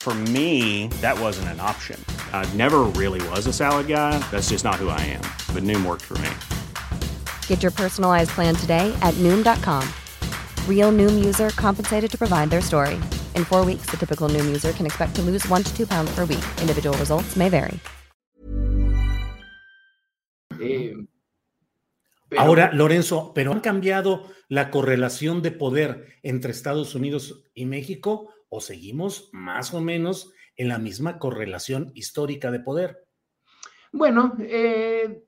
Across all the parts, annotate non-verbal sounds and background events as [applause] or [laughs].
For me, that wasn't an option. I never really was a salad guy. That's just not who I am. But Noom worked for me. Get your personalized plan today at Noom.com. Real Noom user compensated to provide their story. In four weeks, the typical Noom user can expect to lose one to two pounds per week. Individual results may vary. Eh, pero, Ahora, Lorenzo, ¿pero han cambiado la correlación de poder entre Estados Unidos y México o seguimos más o menos en la misma correlación histórica de poder? Bueno, eh,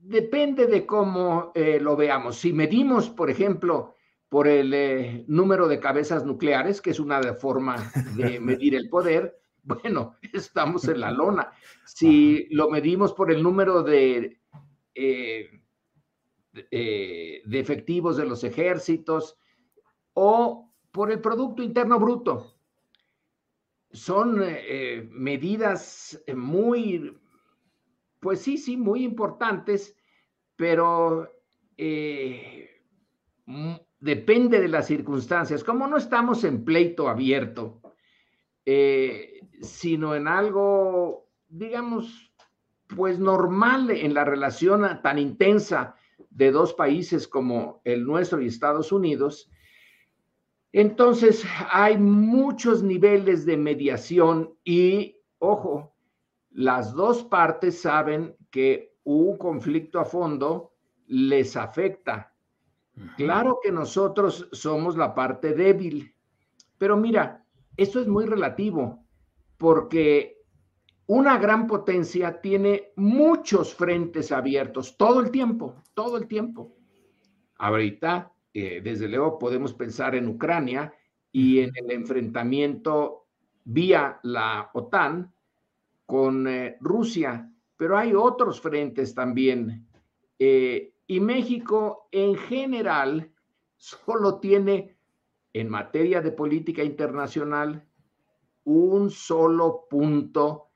depende de cómo eh, lo veamos. Si medimos, por ejemplo, por el eh, número de cabezas nucleares, que es una forma de [laughs] medir el poder, bueno, [laughs] estamos en la lona. Si lo medimos por el número de eh, de efectivos de los ejércitos o por el Producto Interno Bruto. Son eh, eh, medidas muy, pues sí, sí, muy importantes, pero depende de las circunstancias. Como no estamos en pleito abierto, sino en algo, digamos, pues normal en la relación tan intensa de dos países como el nuestro y Estados Unidos, entonces hay muchos niveles de mediación y, ojo, las dos partes saben que un conflicto a fondo les afecta. Claro que nosotros somos la parte débil, pero mira, esto es muy relativo, porque una gran potencia tiene muchos frentes abiertos todo el tiempo, todo el tiempo. Ahorita, eh, desde luego, podemos pensar en Ucrania y en el enfrentamiento vía la OTAN con eh, Rusia, pero hay otros frentes también. Eh, y México en general [laughs] solo tiene en materia de política internacional un solo punto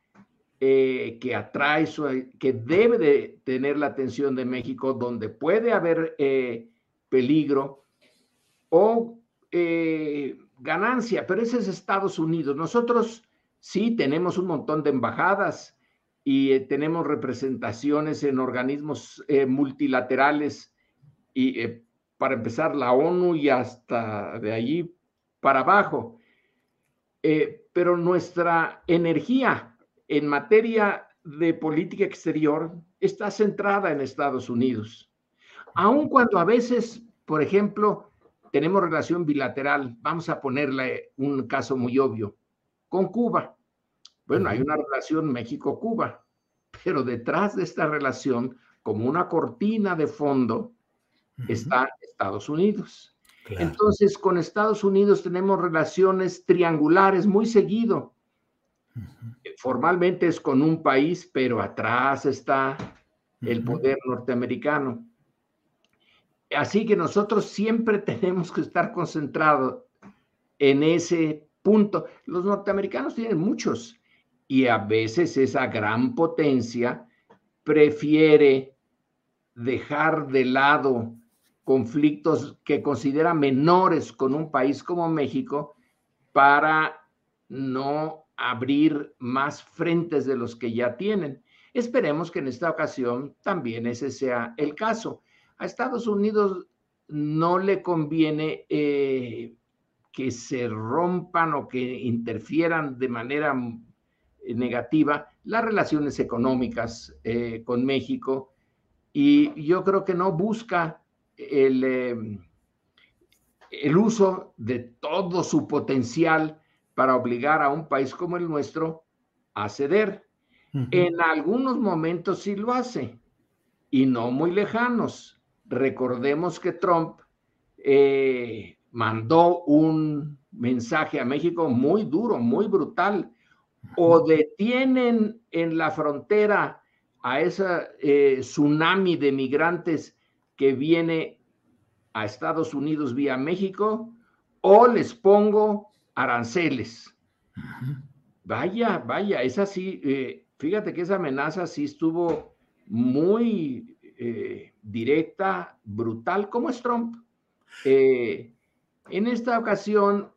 eh, que atrae, que debe de tener la atención de México, donde puede haber eh, peligro o eh, ganancia, pero ese es Estados Unidos. Nosotros sí tenemos un montón de embajadas y tenemos representaciones en organismos multilaterales y para empezar la ONU y hasta de allí para abajo. pero nuestra energía en materia de política exterior está centrada en Estados Unidos. Aun cuando a veces, por ejemplo, tenemos relación bilateral, vamos a ponerle un caso muy obvio, con Cuba. Bueno, hay una relación México-Cuba, pero detrás de esta relación, como una cortina de fondo, está Estados Unidos. Entonces, con Estados Unidos tenemos relaciones triangulares muy seguido Formalmente es con un país, pero atrás está el poder norteamericano. Así que nosotros siempre [laughs] tenemos que estar concentrados en ese punto. Los norteamericanos tienen muchos y a veces esa gran potencia prefiere dejar de lado conflictos que considera menores con un país como México para no abrir más frentes de los que ya tienen. Esperemos que en esta ocasión también ese sea el caso. A Estados Unidos no le conviene eh, que se rompan o que interfieran de manera negativa las relaciones económicas eh, con México y yo creo que no busca el, em, el uso de todo su potencial para obligar a un país como el nuestro a ceder. En algunos momentos sí lo hace y no muy lejanos. Recordemos que Trump eh, mandó un mensaje a México muy duro, muy brutal. O detienen en la frontera a ese eh, tsunami de migrantes que viene a Estados Unidos vía México, o les pongo aranceles. Vaya, vaya, es así. Eh, fíjate que esa amenaza sí estuvo muy eh, directa, brutal, como es Trump. Eh, en esta ocasión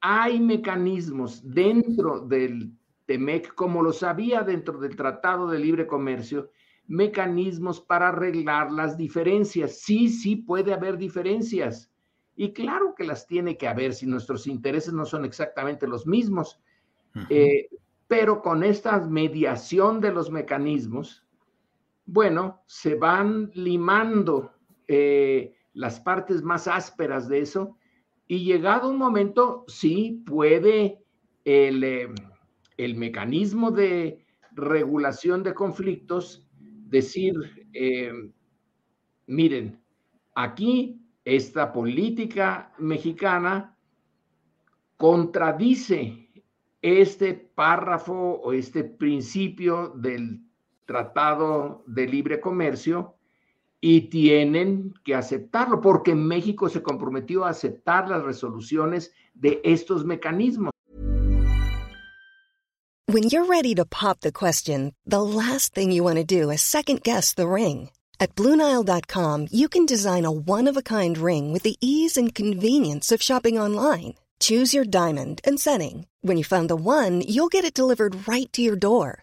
hay mecanismos dentro del TEMEC, como lo sabía dentro del Tratado de Libre Comercio, mecanismos para arreglar las diferencias. Sí, sí puede haber diferencias. Y claro que las tiene que haber si nuestros intereses no son exactamente los mismos. Eh, pero con esta mediación de los mecanismos, bueno, se van limando eh, las partes más ásperas de eso y llegado un momento, sí puede el, eh, el mecanismo de regulación de conflictos decir, miren, aquí esta política mexicana contradice este párrafo o este principio del Tratado de Libre Comercio y tienen que aceptarlo porque México se comprometió a aceptar las resoluciones de estos mecanismos. When you're ready to pop the question, the last thing you want to do is second guess the ring. At BlueNile.com, you can design a one-of-a-kind ring with the ease and convenience of shopping online. Choose your diamond and setting. When you find the one, you'll get it delivered right to your door.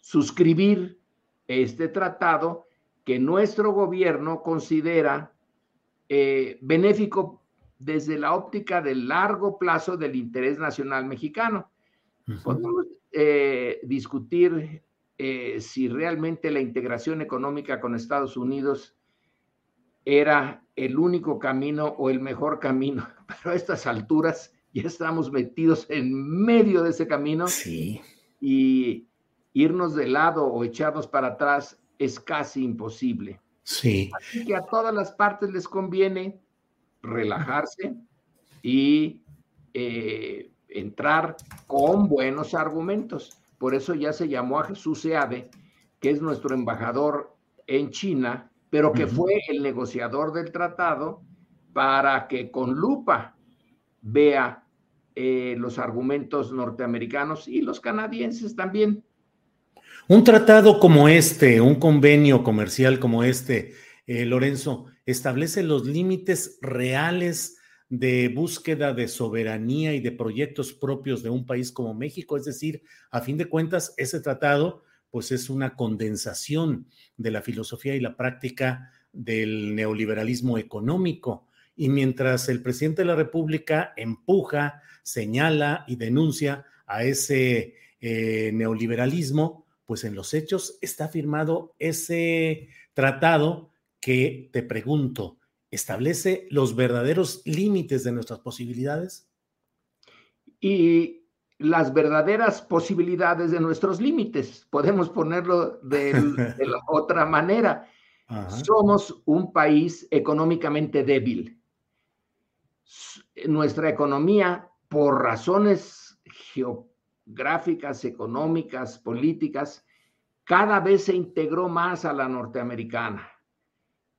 suscribir este tratado que nuestro gobierno considera eh, benéfico desde la óptica del largo plazo del interés nacional mexicano. Podemos eh, discutir eh, si realmente la integración económica con Estados Unidos era el único camino o el mejor camino, [laughs] pero a estas alturas ya estamos metidos en medio de ese camino. Sí. Y irnos de lado o echarnos para atrás es casi imposible. Sí. Así que a todas las partes les conviene relajarse y eh, entrar con buenos argumentos. Por eso ya se llamó a Jesús Seade, que es nuestro embajador en China, pero que fue el negociador del tratado para que con lupa vea eh, los argumentos norteamericanos y los canadienses también. Un tratado como este, un convenio comercial como este, eh, Lorenzo, establece los límites reales de búsqueda de soberanía y de proyectos propios de un país como México. Es decir, a fin de cuentas, ese tratado pues es una condensación de la filosofía y la práctica del neoliberalismo económico. Y mientras el presidente de la República empuja, señala y denuncia a ese eh, neoliberalismo, pues en los hechos está firmado ese tratado que te pregunto, ¿establece los verdaderos límites de nuestras posibilidades? Y las verdaderas posibilidades de nuestros límites, podemos ponerlo [laughs] de, la otra manera. Somos un país económicamente débil. Nuestra economía, por razones gráficas, económicas, políticas, cada vez se integró más a la norteamericana.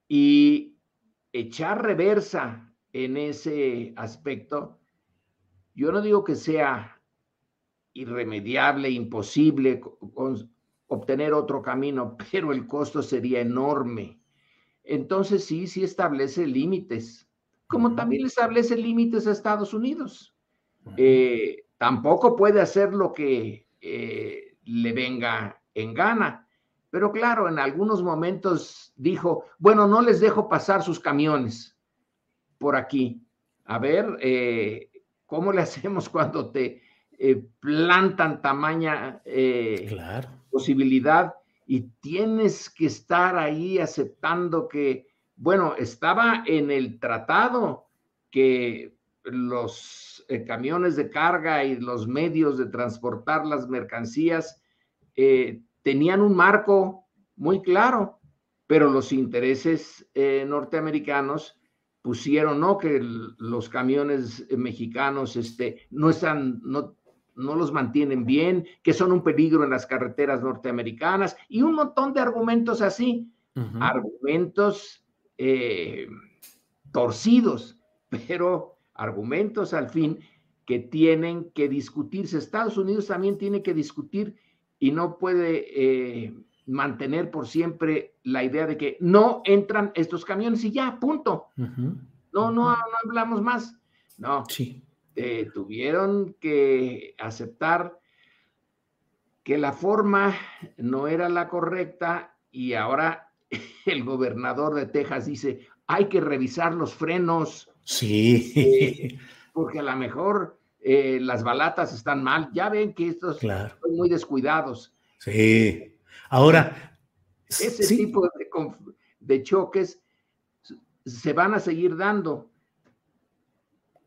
Y echar reversa en ese aspecto, yo no digo que sea irremediable, imposible obtener otro camino, [laughs] pero el costo sería enorme. Entonces sí, sí establece límites, como también establece límites a Estados Unidos. Eh, tampoco puede hacer lo que eh, le venga en gana. Pero claro, en algunos momentos dijo, bueno, no les dejo pasar sus camiones por aquí. A ver, eh, ¿cómo le [laughs] hacemos cuando te eh, plantan tamaña posibilidad y tienes que estar ahí aceptando que, bueno, estaba en el tratado que los camiones de carga y los medios de transportar las mercancías eh, tenían un marco muy claro, pero los intereses eh, norteamericanos pusieron, ¿no? Que los camiones mexicanos este, no están, no, no los mantienen bien, que son un peligro en las carreteras norteamericanas y un montón de argumentos así, argumentos eh, torcidos, pero argumentos al fin que tienen que discutirse. Estados Unidos también tiene que discutir y no puede eh, mantener por siempre la idea de que no entran estos camiones y ya, punto. no, no, no hablamos más. No, sí. tuvieron que aceptar que la forma no era la correcta y ahora [laughs] el gobernador de Texas dice, hay que revisar los frenos. Sí. Eh, porque a lo mejor eh, las balatas están mal. Ya ven que estos son muy descuidados. Sí. Ahora. Ese tipo de, choques se van a seguir dando.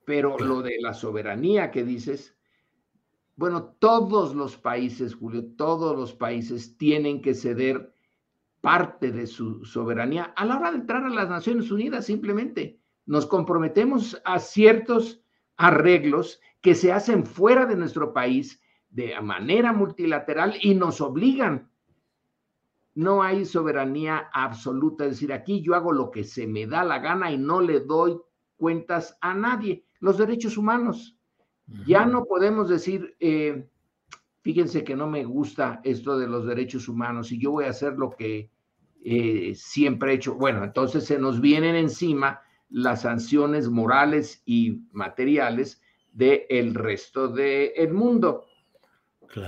Pero lo de la soberanía que dices, bueno, todos los países, Julio, todos los países tienen que ceder parte de su soberanía a la hora de entrar a las Naciones Unidas, simplemente. Nos comprometemos a ciertos arreglos que se hacen fuera de nuestro país de manera multilateral y nos obligan. No hay soberanía absoluta, es decir, aquí yo hago lo que se me da la gana y no le doy cuentas a nadie. Los derechos humanos. Ya no podemos decir, eh, fíjense que no me gusta esto de los derechos humanos y yo voy a hacer lo que eh, siempre he hecho. Bueno, entonces se nos vienen encima las sanciones morales y materiales del resto del mundo.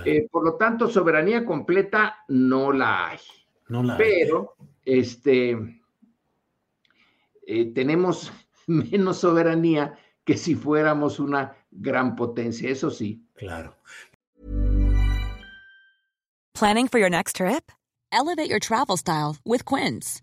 Eh, por lo tanto, soberanía completa no la hay. No la Pero este, eh, tenemos [laughs] menos soberanía que si fuéramos una gran potencia, eso sí. Claro. Planning for your next trip? Elevate your travel style with Quince.